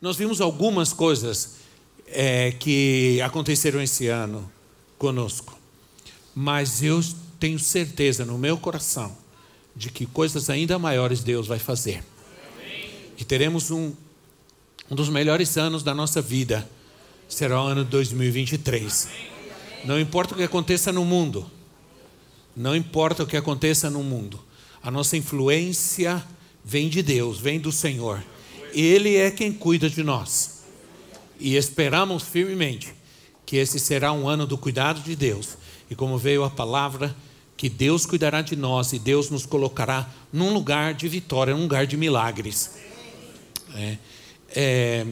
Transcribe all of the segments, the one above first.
Nós vimos algumas coisas é, que aconteceram esse ano conosco, mas eu tenho certeza no meu coração de que coisas ainda maiores Deus vai fazer. E teremos um, um dos melhores anos da nossa vida será o ano 2023. Não importa o que aconteça no mundo, não importa o que aconteça no mundo, a nossa influência vem de Deus, vem do Senhor. Ele é quem cuida de nós. E esperamos firmemente que esse será um ano do cuidado de Deus. E como veio a palavra, que Deus cuidará de nós e Deus nos colocará num lugar de vitória, num lugar de milagres. É, é,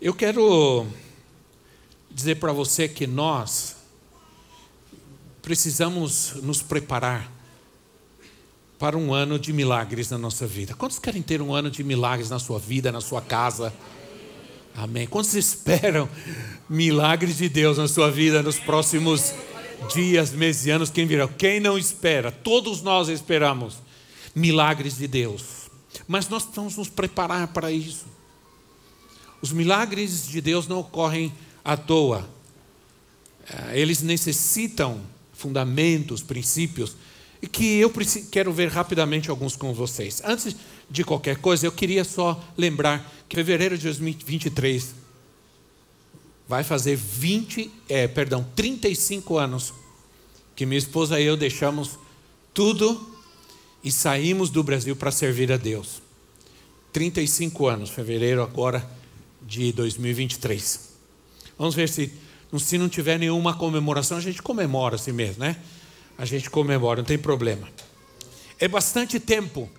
eu quero dizer para você que nós precisamos nos preparar para um ano de milagres na nossa vida. Quantos querem ter um ano de milagres na sua vida, na sua casa? Amém. Quantos esperam milagres de Deus na sua vida nos próximos dias, meses e anos? Quem virá? Quem não espera? Todos nós esperamos milagres de Deus. Mas nós precisamos nos preparar para isso. Os milagres de Deus não ocorrem à toa. É, eles necessitam fundamentos, princípios, que eu quero ver rapidamente alguns com vocês. Antes de qualquer coisa, eu queria só lembrar que fevereiro de 2023 vai fazer 20, é, perdão, 35 anos que minha esposa e eu deixamos tudo e saímos do Brasil para servir a Deus. 35 anos, fevereiro agora de 2023. Vamos ver se, se não tiver nenhuma comemoração, a gente comemora assim mesmo, né? A gente comemora, não tem problema. É bastante tempo,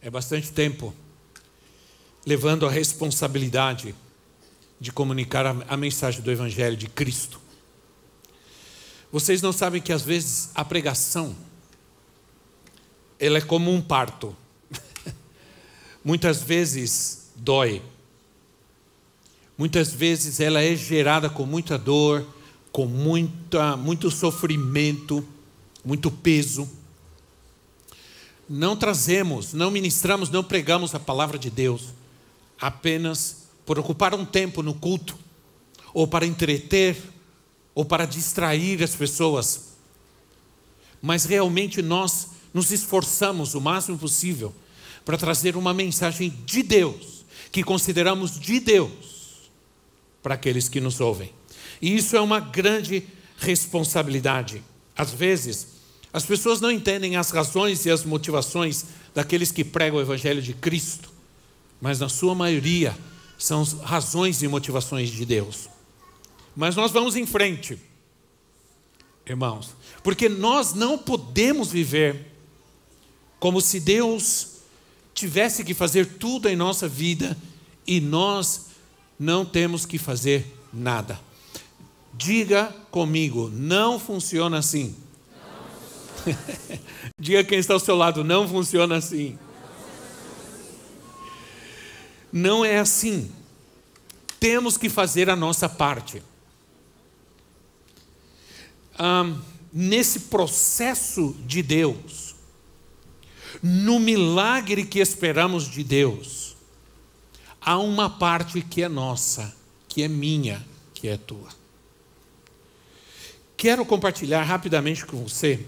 é bastante tempo, levando a responsabilidade de comunicar a, a mensagem do Evangelho de Cristo. Vocês não sabem que às vezes a pregação, ela é como um parto. Muitas vezes dói Muitas vezes ela é gerada com muita dor, com muita, muito sofrimento, muito peso. Não trazemos, não ministramos, não pregamos a palavra de Deus apenas por ocupar um tempo no culto, ou para entreter, ou para distrair as pessoas. Mas realmente nós nos esforçamos o máximo possível para trazer uma mensagem de Deus, que consideramos de Deus para aqueles que nos ouvem. E isso é uma grande responsabilidade. Às vezes, as pessoas não entendem as razões e as motivações daqueles que pregam o Evangelho de Cristo, mas na sua maioria são razões e motivações de Deus. Mas nós vamos em frente, irmãos, porque nós não podemos viver como se Deus tivesse que fazer tudo em nossa vida e nós não temos que fazer nada. Diga comigo, não funciona assim. Diga quem está ao seu lado, não funciona assim. Não é assim. Temos que fazer a nossa parte. Nesse processo de Deus, no milagre que esperamos de Deus, há uma parte que é nossa, que é minha, que é tua. Quero compartilhar rapidamente com você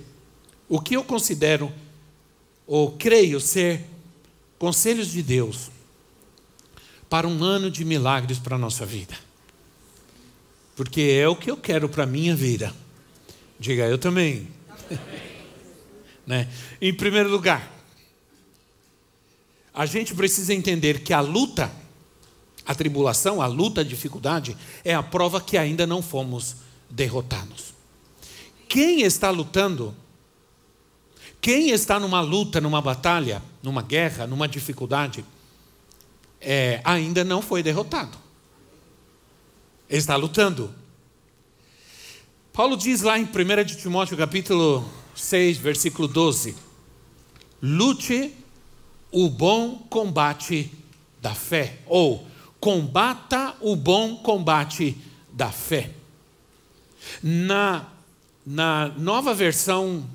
o que eu considero ou creio ser conselhos de Deus para um ano de milagres para a nossa vida. Porque é o que eu quero para a minha vida. Diga, eu também. né? Em primeiro lugar, a gente precisa entender que a luta a tribulação, a luta, a dificuldade é a prova que ainda não fomos derrotados. Quem está lutando, quem está numa luta, numa batalha, numa guerra, numa dificuldade, é, ainda não foi derrotado. Está lutando. Paulo diz lá em 1 de Timóteo, capítulo 6, versículo 12: Lute o bom combate da fé, ou combata o bom combate da fé. Na, na nova versão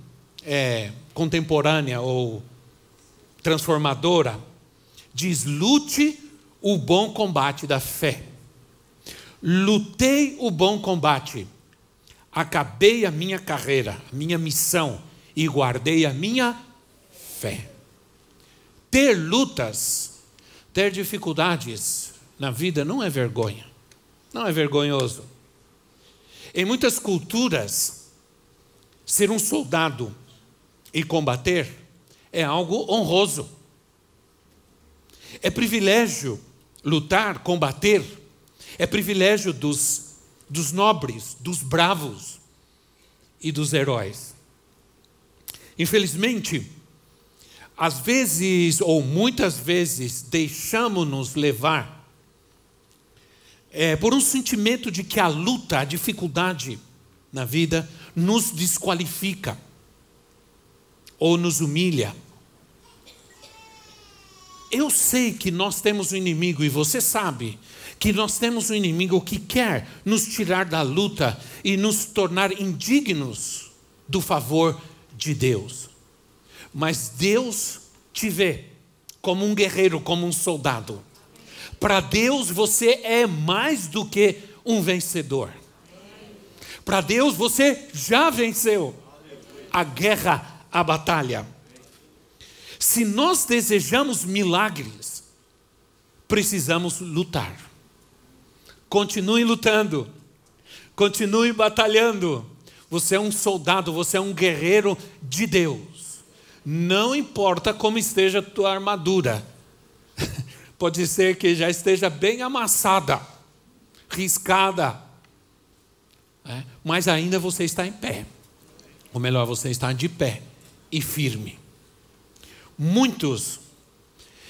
é, contemporânea ou transformadora, diz: lute o bom combate da fé. Lutei o bom combate, acabei a minha carreira, a minha missão e guardei a minha fé. Ter lutas, ter dificuldades na vida não é vergonha, não é vergonhoso. Em muitas culturas, ser um soldado e combater é algo honroso. É privilégio lutar, combater. É privilégio dos, dos nobres, dos bravos e dos heróis. Infelizmente, às vezes, ou muitas vezes, deixamos-nos levar é, por um sentimento de que a luta, a dificuldade na vida nos desqualifica ou nos humilha. Eu sei que nós temos um inimigo e você sabe que nós temos um inimigo que quer nos tirar da luta e nos tornar indignos do favor de Deus. Mas Deus te vê como um guerreiro, como um soldado. Para Deus você é mais do que um vencedor. Para Deus você já venceu a guerra, a batalha. Se nós desejamos milagres, precisamos lutar. Continue lutando, continue batalhando. Você é um soldado, você é um guerreiro de Deus. Não importa como esteja a tua armadura, pode ser que já esteja bem amassada, riscada, né? mas ainda você está em pé. Ou melhor, você está de pé e firme. Muitos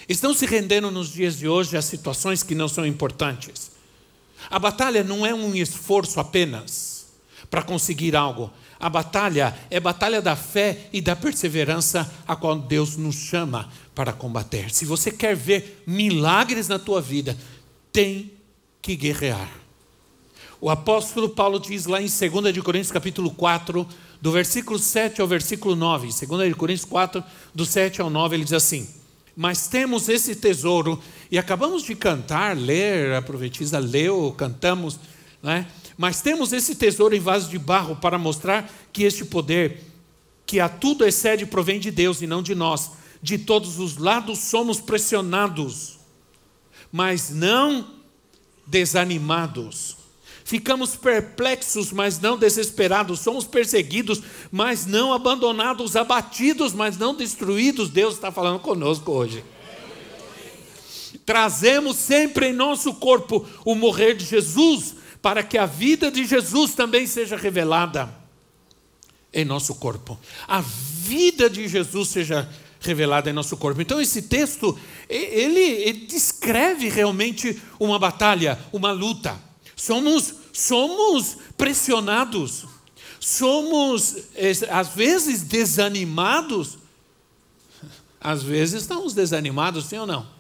estão se rendendo nos dias de hoje a situações que não são importantes. A batalha não é um esforço apenas para conseguir algo. A batalha é batalha da fé e da perseverança a qual Deus nos chama para combater. Se você quer ver milagres na tua vida, tem que guerrear. O apóstolo Paulo diz lá em 2 de Coríntios capítulo 4, do versículo 7 ao versículo 9, 2 Coríntios 4, do 7 ao 9, ele diz assim: Mas temos esse tesouro, e acabamos de cantar, ler, a profetisa leu, cantamos, né? mas temos esse tesouro em vaso de barro para mostrar que este poder, que a tudo excede, provém de Deus e não de nós. De todos os lados somos pressionados, mas não desanimados Ficamos perplexos, mas não desesperados. Somos perseguidos, mas não abandonados. Abatidos, mas não destruídos. Deus está falando conosco hoje. Trazemos sempre em nosso corpo o morrer de Jesus, para que a vida de Jesus também seja revelada em nosso corpo. A vida de Jesus seja revelada em nosso corpo. Então esse texto ele, ele descreve realmente uma batalha, uma luta. Somos, somos pressionados, somos às vezes desanimados. Às vezes estamos desanimados, sim ou não?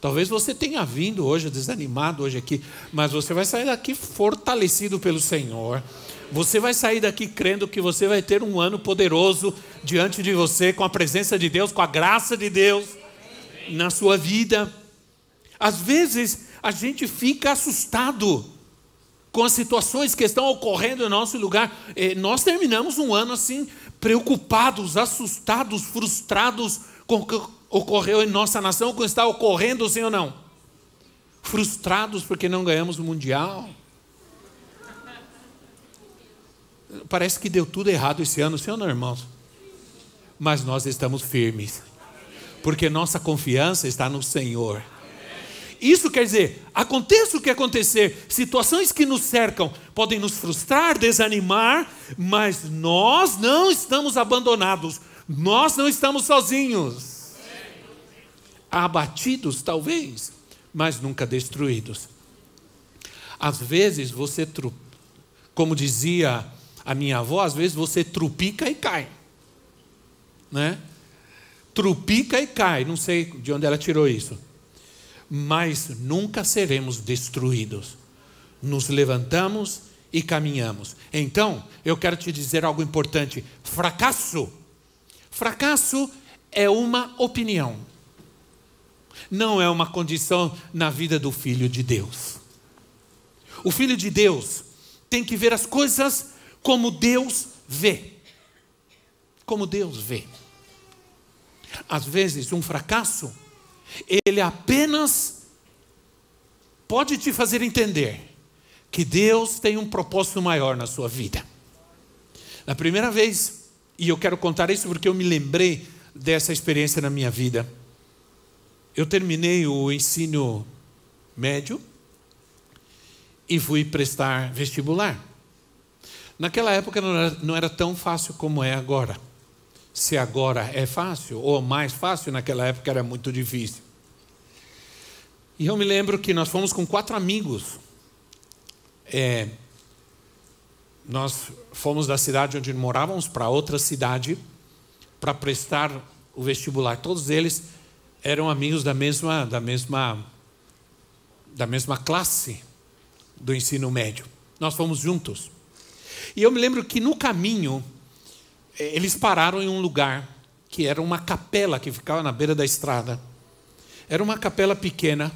Talvez você tenha vindo hoje desanimado hoje aqui, mas você vai sair daqui fortalecido pelo Senhor. Você vai sair daqui crendo que você vai ter um ano poderoso diante de você, com a presença de Deus, com a graça de Deus na sua vida. Às vezes a gente fica assustado com as situações que estão ocorrendo em nosso lugar. Eh, nós terminamos um ano assim, preocupados, assustados, frustrados com o que ocorreu em nossa nação, com o que está ocorrendo, sim ou não? Frustrados porque não ganhamos o Mundial. Parece que deu tudo errado esse ano, sim ou não, irmãos? Mas nós estamos firmes, porque nossa confiança está no Senhor. Isso quer dizer, aconteça o que acontecer, situações que nos cercam podem nos frustrar, desanimar, mas nós não estamos abandonados, nós não estamos sozinhos. Abatidos, talvez, mas nunca destruídos. Às vezes você, como dizia a minha avó, às vezes você trupica e cai. Né? Trupica e cai, não sei de onde ela tirou isso. Mas nunca seremos destruídos. Nos levantamos e caminhamos. Então, eu quero te dizer algo importante: fracasso. Fracasso é uma opinião, não é uma condição na vida do filho de Deus. O filho de Deus tem que ver as coisas como Deus vê. Como Deus vê. Às vezes, um fracasso, ele apenas pode te fazer entender que Deus tem um propósito maior na sua vida. Na primeira vez, e eu quero contar isso porque eu me lembrei dessa experiência na minha vida. Eu terminei o ensino médio e fui prestar vestibular. Naquela época não era, não era, tão fácil como é agora. Se agora é fácil, ou mais fácil, naquela época era muito difícil. E eu me lembro que nós fomos com quatro amigos. É, nós fomos da cidade onde morávamos para outra cidade para prestar o vestibular. Todos eles eram amigos da mesma, da mesma, da mesma classe do ensino médio. Nós fomos juntos. E eu me lembro que no caminho, eles pararam em um lugar que era uma capela que ficava na beira da estrada. Era uma capela pequena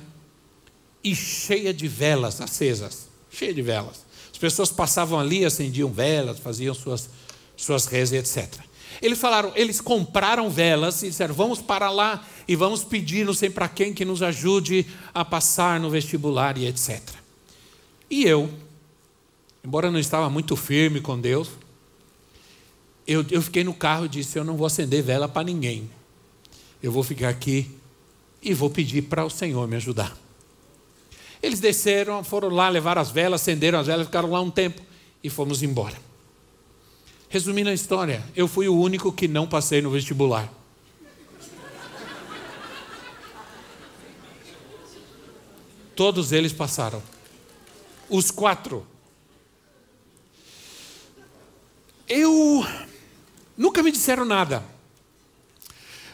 e cheia de velas acesas cheia de velas. As pessoas passavam ali, acendiam velas, faziam suas, suas rezas, etc. Eles falaram, eles compraram velas e disseram: vamos para lá e vamos pedir, não sei para quem, que nos ajude a passar no vestibular e etc. E eu, embora não estava muito firme com Deus, eu, eu fiquei no carro e disse: Eu não vou acender vela para ninguém. Eu vou ficar aqui e vou pedir para o Senhor me ajudar. Eles desceram, foram lá, levaram as velas, acenderam as velas, ficaram lá um tempo e fomos embora. Resumindo a história, eu fui o único que não passei no vestibular. Todos eles passaram. Os quatro. Eu. Nunca me disseram nada.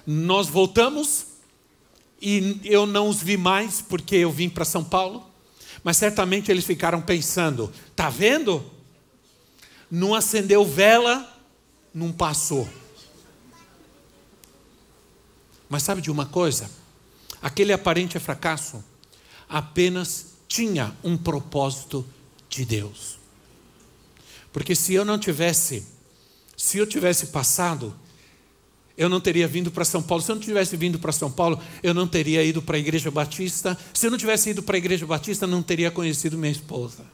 Nós voltamos e eu não os vi mais porque eu vim para São Paulo, mas certamente eles ficaram pensando: tá vendo? Não acendeu vela, não passou. Mas sabe de uma coisa? Aquele aparente fracasso apenas tinha um propósito de Deus. Porque se eu não tivesse, se eu tivesse passado, eu não teria vindo para São Paulo. Se eu não tivesse vindo para São Paulo, eu não teria ido para a Igreja Batista. Se eu não tivesse ido para a Igreja Batista, não teria conhecido minha esposa.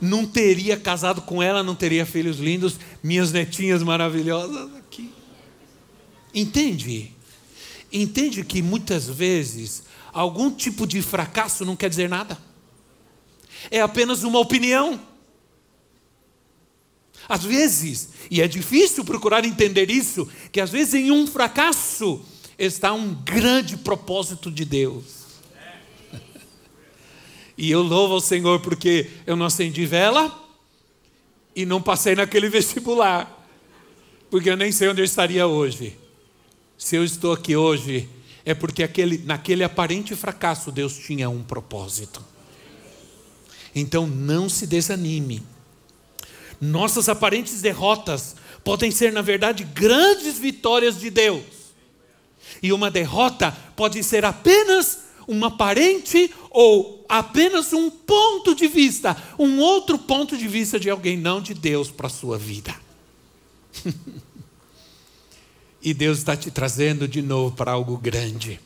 Não teria casado com ela, não teria filhos lindos, minhas netinhas maravilhosas aqui. Entende? Entende que muitas vezes algum tipo de fracasso não quer dizer nada. É apenas uma opinião. Às vezes, e é difícil procurar entender isso, que às vezes em um fracasso está um grande propósito de Deus. E eu louvo ao Senhor porque eu não acendi vela e não passei naquele vestibular, porque eu nem sei onde eu estaria hoje. Se eu estou aqui hoje, é porque aquele, naquele aparente fracasso Deus tinha um propósito. Então não se desanime. Nossas aparentes derrotas podem ser, na verdade, grandes vitórias de Deus. E uma derrota pode ser apenas uma aparente ou apenas um ponto de vista, um outro ponto de vista de alguém, não de Deus, para a sua vida. e Deus está te trazendo de novo para algo grande.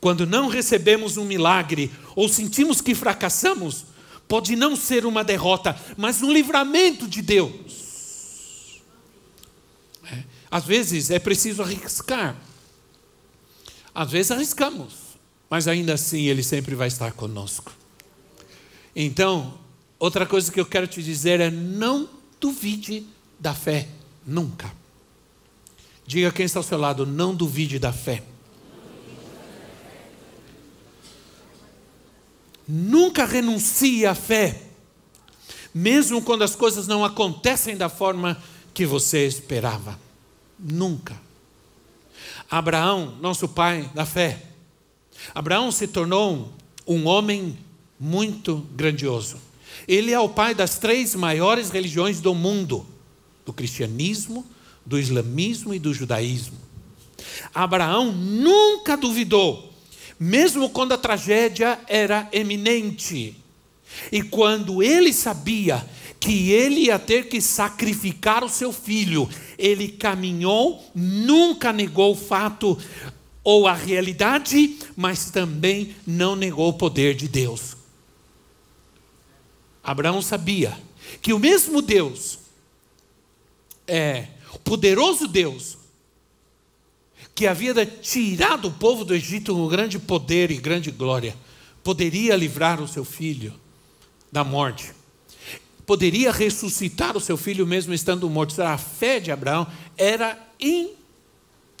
Quando não recebemos um milagre ou sentimos que fracassamos, Pode não ser uma derrota, mas um livramento de Deus. É. Às vezes é preciso arriscar. Às vezes arriscamos, mas ainda assim Ele sempre vai estar conosco. Então, outra coisa que eu quero te dizer é: não duvide da fé, nunca. Diga quem está ao seu lado: não duvide da fé. Nunca renuncie à fé, mesmo quando as coisas não acontecem da forma que você esperava. Nunca. Abraão, nosso pai da fé, Abraão se tornou um homem muito grandioso. Ele é o pai das três maiores religiões do mundo: do cristianismo, do islamismo e do judaísmo. Abraão nunca duvidou, mesmo quando a tragédia era eminente. E quando ele sabia que ele ia ter que sacrificar o seu filho, ele caminhou, nunca negou o fato ou a realidade, mas também não negou o poder de Deus. Abraão sabia que o mesmo Deus, é, poderoso Deus, que havia tirado o povo do Egito com grande poder e grande glória, poderia livrar o seu filho da morte. Poderia ressuscitar o seu filho mesmo estando morto. A fé de Abraão era in,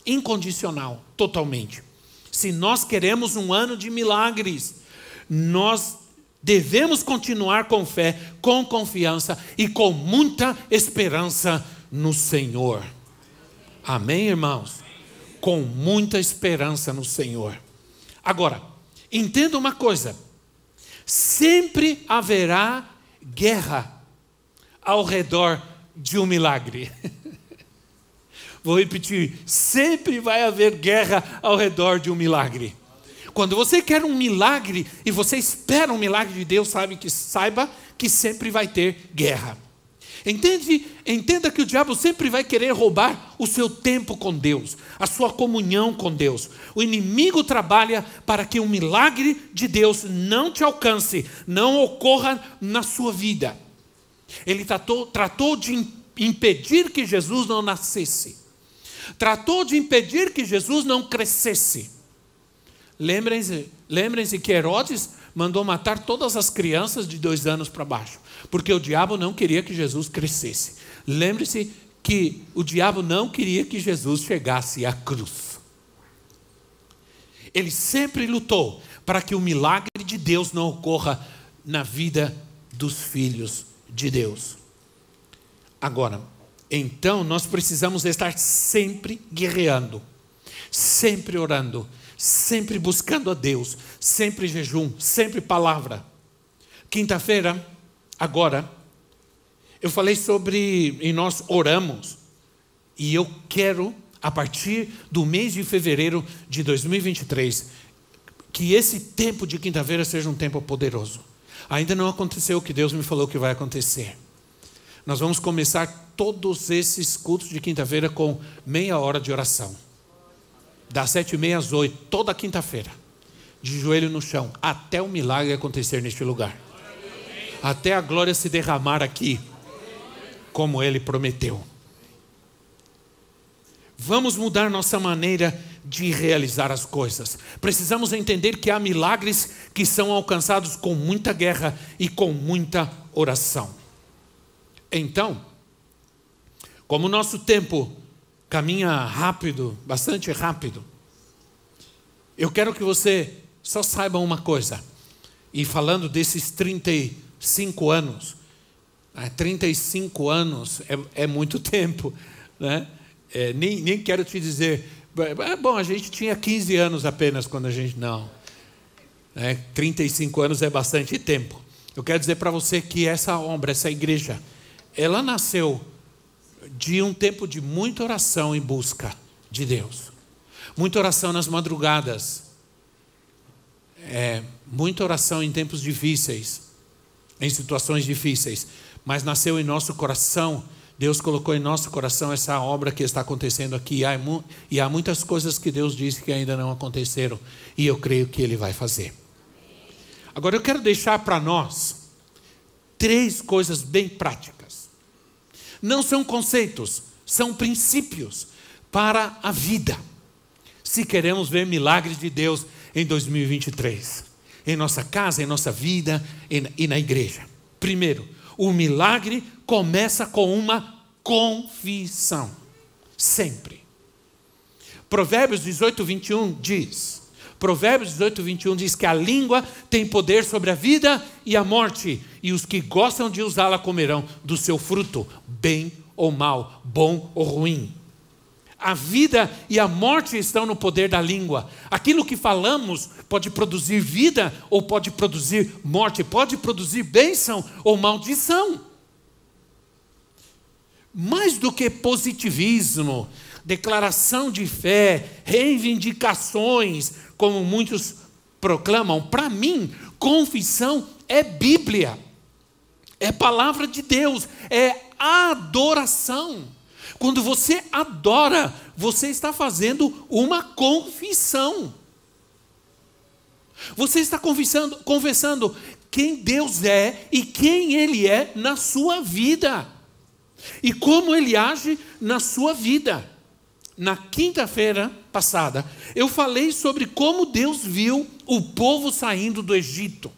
incondicional, totalmente. Se nós queremos um ano de milagres, nós devemos continuar com fé, com confiança e com muita esperança no Senhor. Amém, irmãos? Com muita esperança no Senhor. Agora, entenda uma coisa: sempre haverá guerra ao redor de um milagre. Vou repetir: sempre vai haver guerra ao redor de um milagre. Quando você quer um milagre e você espera um milagre de Deus, sabe que saiba que sempre vai ter guerra. Entende? Entenda que o diabo sempre vai querer roubar o seu tempo com Deus, a sua comunhão com Deus. O inimigo trabalha para que um milagre de Deus não te alcance, não ocorra na sua vida. Ele tratou, tratou de impedir que Jesus não nascesse, tratou de impedir que Jesus não crescesse. Lembrem-se lembrem que Herodes mandou matar todas as crianças de dois anos para baixo, porque o diabo não queria que Jesus crescesse. Lembre-se que o diabo não queria que Jesus chegasse à cruz. Ele sempre lutou para que o milagre de Deus não ocorra na vida dos filhos de Deus. Agora, então nós precisamos estar sempre guerreando, sempre orando, sempre buscando a Deus, sempre jejum, sempre palavra. Quinta-feira, agora, eu falei sobre, e nós oramos, e eu quero, a partir do mês de fevereiro de 2023, que esse tempo de quinta-feira seja um tempo poderoso. Ainda não aconteceu o que Deus me falou que vai acontecer. Nós vamos começar todos esses cultos de quinta-feira com meia hora de oração das sete e meia às oito, toda quinta-feira, de joelho no chão, até o milagre acontecer neste lugar, até a glória se derramar aqui, como Ele prometeu. Vamos mudar nossa maneira de realizar as coisas. Precisamos entender que há milagres que são alcançados com muita guerra e com muita oração. Então, como o nosso tempo caminha rápido, bastante rápido. Eu quero que você só saiba uma coisa. E falando desses 35 anos, né, 35 anos é, é muito tempo, né? É, nem, nem quero te dizer, é, bom, a gente tinha 15 anos apenas quando a gente. Não. Né? 35 anos é bastante tempo. Eu quero dizer para você que essa obra, essa igreja, ela nasceu de um tempo de muita oração em busca de Deus. Muita oração nas madrugadas. É, muita oração em tempos difíceis, em situações difíceis. Mas nasceu em nosso coração, Deus colocou em nosso coração essa obra que está acontecendo aqui. E há muitas coisas que Deus disse que ainda não aconteceram. E eu creio que Ele vai fazer. Agora eu quero deixar para nós três coisas bem práticas não são conceitos, são princípios para a vida. Se queremos ver milagres de Deus em 2023, em nossa casa, em nossa vida e na igreja. Primeiro, o milagre começa com uma confissão, sempre. Provérbios 18, 21 diz: Provérbios 18, 21 diz que a língua tem poder sobre a vida e a morte, e os que gostam de usá-la comerão do seu fruto, bem ou mal, bom ou ruim. A vida e a morte estão no poder da língua. Aquilo que falamos pode produzir vida ou pode produzir morte, pode produzir bênção ou maldição. Mais do que positivismo, declaração de fé, reivindicações, como muitos proclamam, para mim, confissão é Bíblia, é palavra de Deus, é adoração. Quando você adora, você está fazendo uma confissão. Você está confessando, confessando quem Deus é e quem Ele é na sua vida. E como Ele age na sua vida na quinta-feira passada, eu falei sobre como Deus viu o povo saindo do Egito.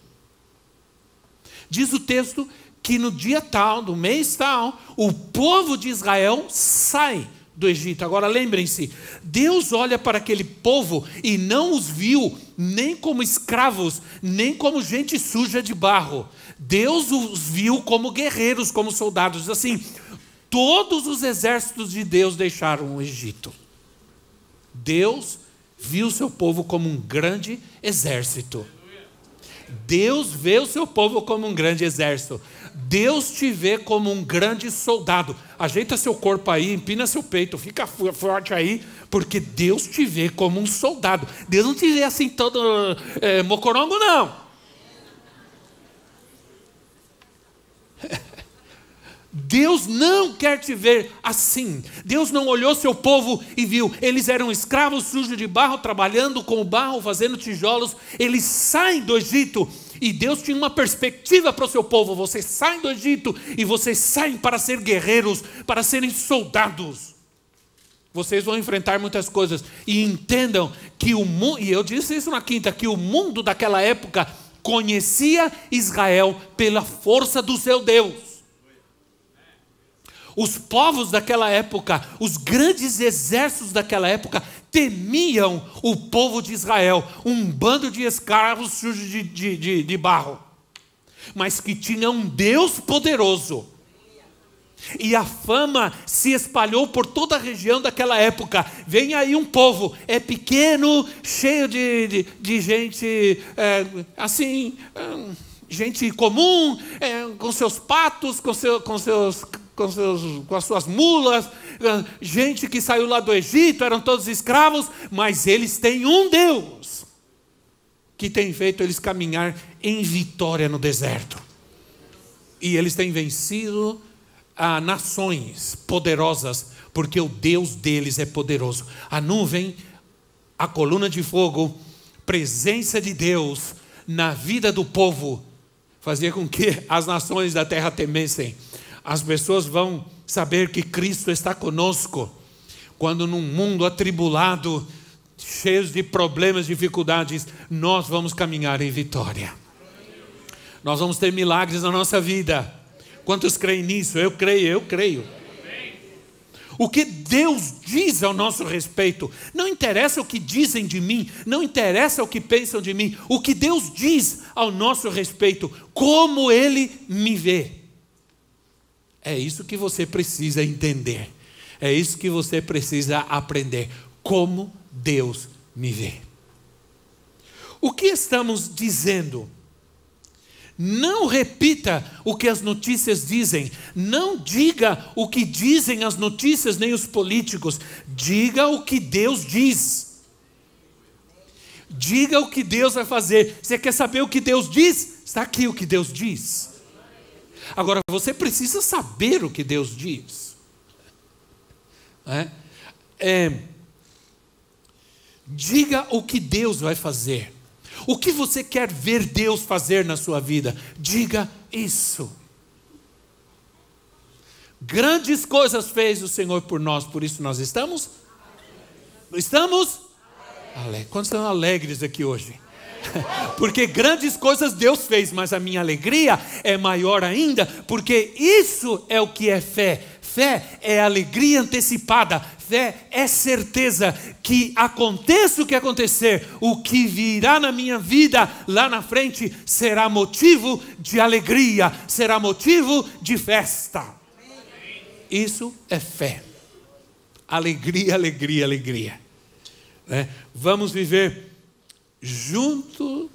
Diz o texto que no dia tal, do mês tal, o povo de Israel sai do Egito. Agora lembrem-se, Deus olha para aquele povo e não os viu nem como escravos, nem como gente suja de barro. Deus os viu como guerreiros, como soldados. Assim, Todos os exércitos de Deus deixaram o Egito. Deus viu seu povo como um grande exército. Deus vê o seu povo como um grande exército. Deus te vê como um grande soldado. Ajeita seu corpo aí, empina seu peito, fica forte aí, porque Deus te vê como um soldado. Deus não te vê assim todo é, mocorongo, não. Deus não quer te ver assim. Deus não olhou seu povo e viu. Eles eram escravos sujos de barro, trabalhando com o barro, fazendo tijolos. Eles saem do Egito. E Deus tinha uma perspectiva para o seu povo. Vocês saem do Egito e vocês saem para ser guerreiros, para serem soldados. Vocês vão enfrentar muitas coisas. E entendam que o mundo, e eu disse isso na quinta, que o mundo daquela época conhecia Israel pela força do seu Deus. Os povos daquela época, os grandes exércitos daquela época, temiam o povo de Israel, um bando de escravos sujos de, de, de, de barro, mas que tinha um Deus poderoso. E a fama se espalhou por toda a região daquela época. Vem aí um povo, é pequeno, cheio de, de, de gente é, assim, é, gente comum, é, com seus patos, com, seu, com seus com, seus, com as suas mulas, ah, gente que saiu lá do Egito, eram todos escravos, mas eles têm um Deus que tem feito eles caminhar em vitória no deserto. E eles têm vencido a nações poderosas, porque o Deus deles é poderoso. A nuvem, a coluna de fogo, presença de Deus na vida do povo, fazia com que as nações da terra temessem as pessoas vão saber que Cristo está conosco. Quando num mundo atribulado, cheio de problemas, dificuldades, nós vamos caminhar em vitória. Nós vamos ter milagres na nossa vida. Quantos creem nisso? Eu creio, eu creio. O que Deus diz ao nosso respeito, não interessa o que dizem de mim, não interessa o que pensam de mim, o que Deus diz ao nosso respeito, como Ele me vê. É isso que você precisa entender. É isso que você precisa aprender. Como Deus me vê. O que estamos dizendo? Não repita o que as notícias dizem. Não diga o que dizem as notícias nem os políticos. Diga o que Deus diz. Diga o que Deus vai fazer. Você quer saber o que Deus diz? Está aqui o que Deus diz. Agora, você precisa saber o que Deus diz. É? É, diga o que Deus vai fazer. O que você quer ver Deus fazer na sua vida? Diga isso. Grandes coisas fez o Senhor por nós, por isso nós estamos? Estamos? Quantos estão alegres aqui hoje? porque grandes coisas Deus fez, mas a minha alegria é maior ainda, porque isso é o que é fé. Fé é alegria antecipada, fé é certeza que aconteça o que acontecer, o que virá na minha vida lá na frente será motivo de alegria, será motivo de festa. Isso é fé. Alegria, alegria, alegria. É, vamos viver junto,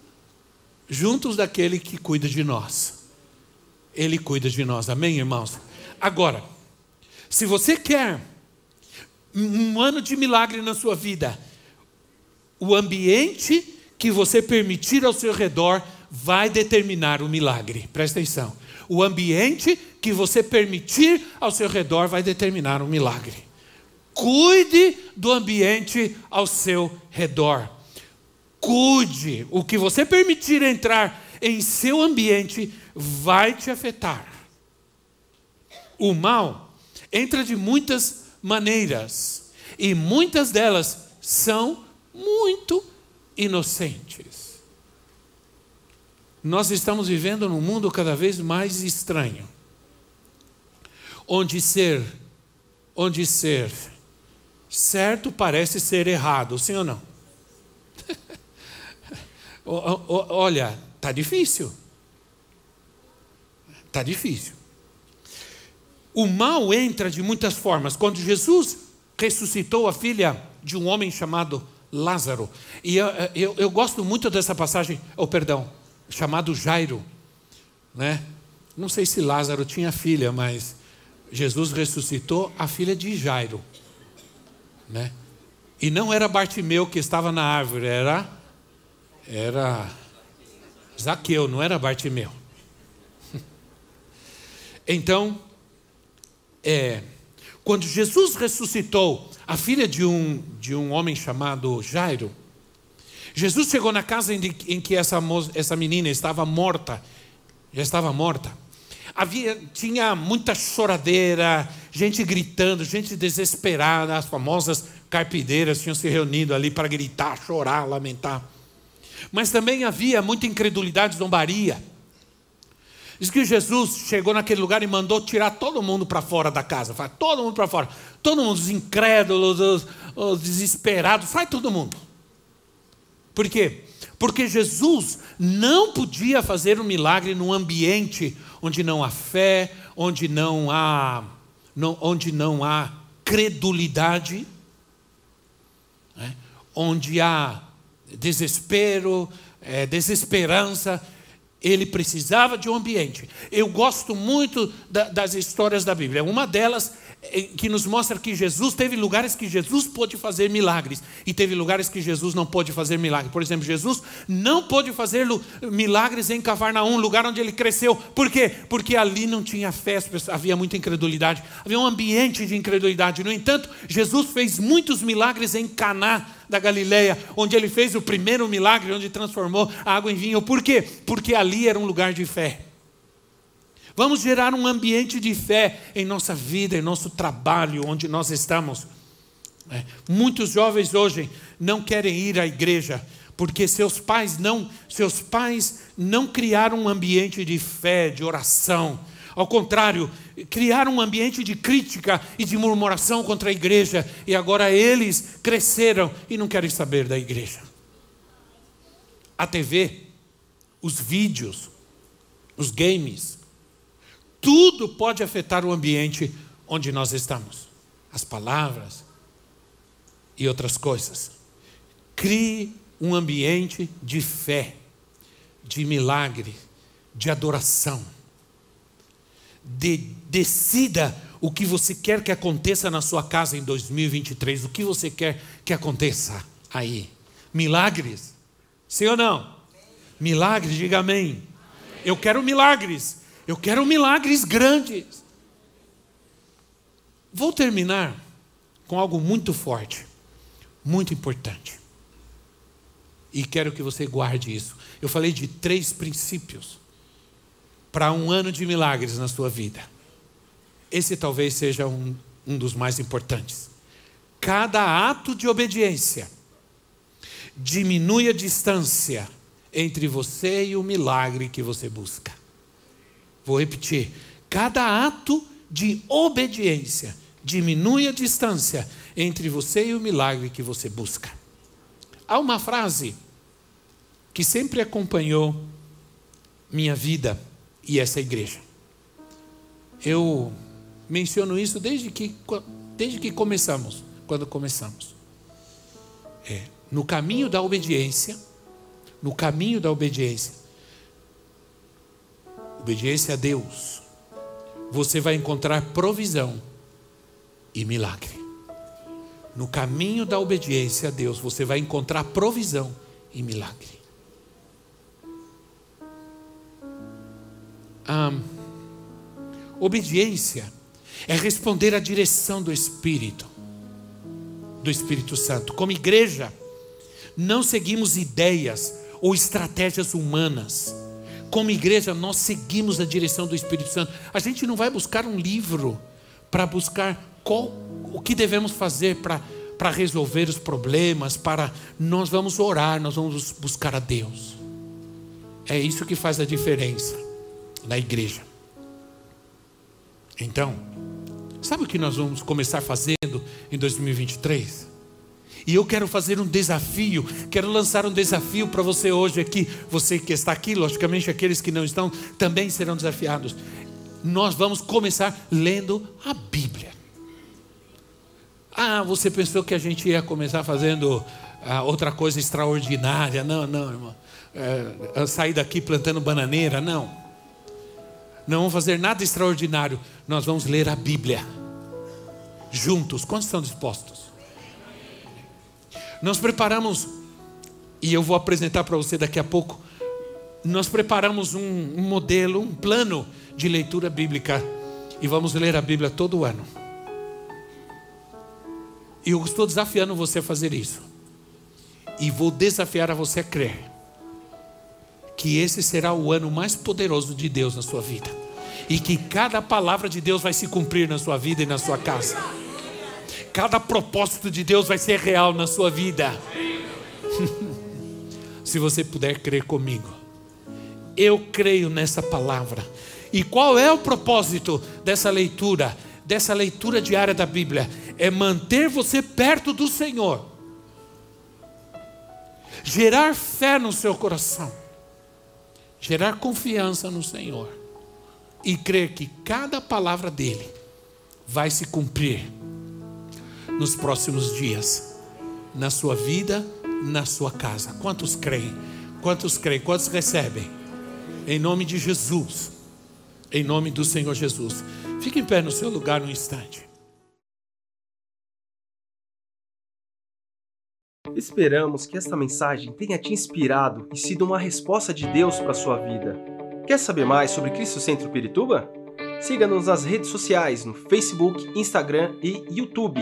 juntos daquele que cuida de nós. Ele cuida de nós, amém, irmãos? Agora, se você quer um ano de milagre na sua vida, o ambiente que você permitir ao seu redor vai determinar o milagre. Presta atenção. O ambiente que você permitir ao seu redor vai determinar o milagre. Cuide do ambiente ao seu redor. Cuide. O que você permitir entrar em seu ambiente vai te afetar. O mal entra de muitas maneiras e muitas delas são muito inocentes. Nós estamos vivendo num mundo cada vez mais estranho, onde ser, onde ser certo parece ser errado, sim ou não? Olha, tá difícil. Tá difícil. O mal entra de muitas formas. Quando Jesus ressuscitou a filha de um homem chamado Lázaro, e eu, eu, eu gosto muito dessa passagem, oh, perdão, chamado Jairo, né? Não sei se Lázaro tinha filha, mas Jesus ressuscitou a filha de Jairo, né? E não era Bartimeu que estava na árvore, era era Zaqueu, não era Bartimeu. Então, é, quando Jesus ressuscitou a filha de um, de um homem chamado Jairo, Jesus chegou na casa em, em que essa, essa menina estava morta, já estava morta. Havia, tinha muita choradeira, gente gritando, gente desesperada, as famosas carpideiras tinham se reunido ali para gritar, chorar, lamentar. Mas também havia muita incredulidade, zombaria. Diz que Jesus chegou naquele lugar e mandou tirar todo mundo para fora da casa. Fala, todo mundo para fora. Todo mundo, os incrédulos, os, os desesperados, sai todo mundo. Por quê? Porque Jesus não podia fazer um milagre num ambiente onde não há fé, onde não há, não, onde não há credulidade, né? onde há desespero, é, desesperança ele precisava de um ambiente. Eu gosto muito da, das histórias da Bíblia. Uma delas que nos mostra que Jesus teve lugares que Jesus pôde fazer milagres e teve lugares que Jesus não pôde fazer milagres. Por exemplo, Jesus não pôde fazer milagres em Cafarnaum, lugar onde ele cresceu. Por quê? Porque ali não tinha fé, havia muita incredulidade, havia um ambiente de incredulidade. No entanto, Jesus fez muitos milagres em Caná da Galileia, onde ele fez o primeiro milagre, onde transformou a água em vinho. Por quê? Porque ali era um lugar de fé. Vamos gerar um ambiente de fé em nossa vida, em nosso trabalho, onde nós estamos. É. Muitos jovens hoje não querem ir à igreja porque seus pais não, seus pais não criaram um ambiente de fé, de oração. Ao contrário, criaram um ambiente de crítica e de murmuração contra a igreja, e agora eles cresceram e não querem saber da igreja. A TV, os vídeos, os games, tudo pode afetar o ambiente onde nós estamos. As palavras e outras coisas. Crie um ambiente de fé, de milagre, de adoração. De, decida o que você quer que aconteça na sua casa em 2023. O que você quer que aconteça aí? Milagres? Sim ou não? Milagres, diga amém. amém. Eu quero milagres. Eu quero milagres grandes. Vou terminar com algo muito forte, muito importante. E quero que você guarde isso. Eu falei de três princípios para um ano de milagres na sua vida. Esse talvez seja um, um dos mais importantes. Cada ato de obediência diminui a distância entre você e o milagre que você busca. Vou repetir: cada ato de obediência diminui a distância entre você e o milagre que você busca. Há uma frase que sempre acompanhou minha vida e essa igreja. Eu menciono isso desde que, desde que começamos, quando começamos. É, no caminho da obediência, no caminho da obediência, obediência a Deus, você vai encontrar provisão e milagre. No caminho da obediência a Deus, você vai encontrar provisão e milagre. Obediência é responder à direção do Espírito, do Espírito Santo. Como igreja, não seguimos ideias ou estratégias humanas. Como igreja, nós seguimos a direção do Espírito Santo. A gente não vai buscar um livro para buscar qual, o que devemos fazer para para resolver os problemas, para nós vamos orar, nós vamos buscar a Deus. É isso que faz a diferença na igreja. Então, sabe o que nós vamos começar fazendo em 2023? E eu quero fazer um desafio, quero lançar um desafio para você hoje aqui, você que está aqui, logicamente aqueles que não estão também serão desafiados. Nós vamos começar lendo a Bíblia. Ah, você pensou que a gente ia começar fazendo ah, outra coisa extraordinária? Não, não, irmão. É, sair daqui plantando bananeira? Não. Não vamos fazer nada extraordinário. Nós vamos ler a Bíblia. Juntos. Quantos estão dispostos? Nós preparamos, e eu vou apresentar para você daqui a pouco. Nós preparamos um, um modelo, um plano de leitura bíblica. E vamos ler a Bíblia todo ano. E eu estou desafiando você a fazer isso. E vou desafiar a você a crer que esse será o ano mais poderoso de Deus na sua vida. E que cada palavra de Deus vai se cumprir na sua vida e na sua casa. Cada propósito de Deus vai ser real na sua vida. Se você puder crer comigo. Eu creio nessa palavra. E qual é o propósito dessa leitura? Dessa leitura diária da Bíblia? é manter você perto do Senhor, gerar fé no seu coração, gerar confiança no Senhor e crer que cada palavra dele vai se cumprir nos próximos dias, na sua vida, na sua casa. Quantos creem? Quantos creem? Quantos recebem? Em nome de Jesus. Em nome do Senhor Jesus. Fique em pé no seu lugar um instante. Esperamos que esta mensagem tenha te inspirado e sido uma resposta de Deus para a sua vida. Quer saber mais sobre Cristo Centro Pirituba? Siga-nos nas redes sociais no Facebook, Instagram e YouTube,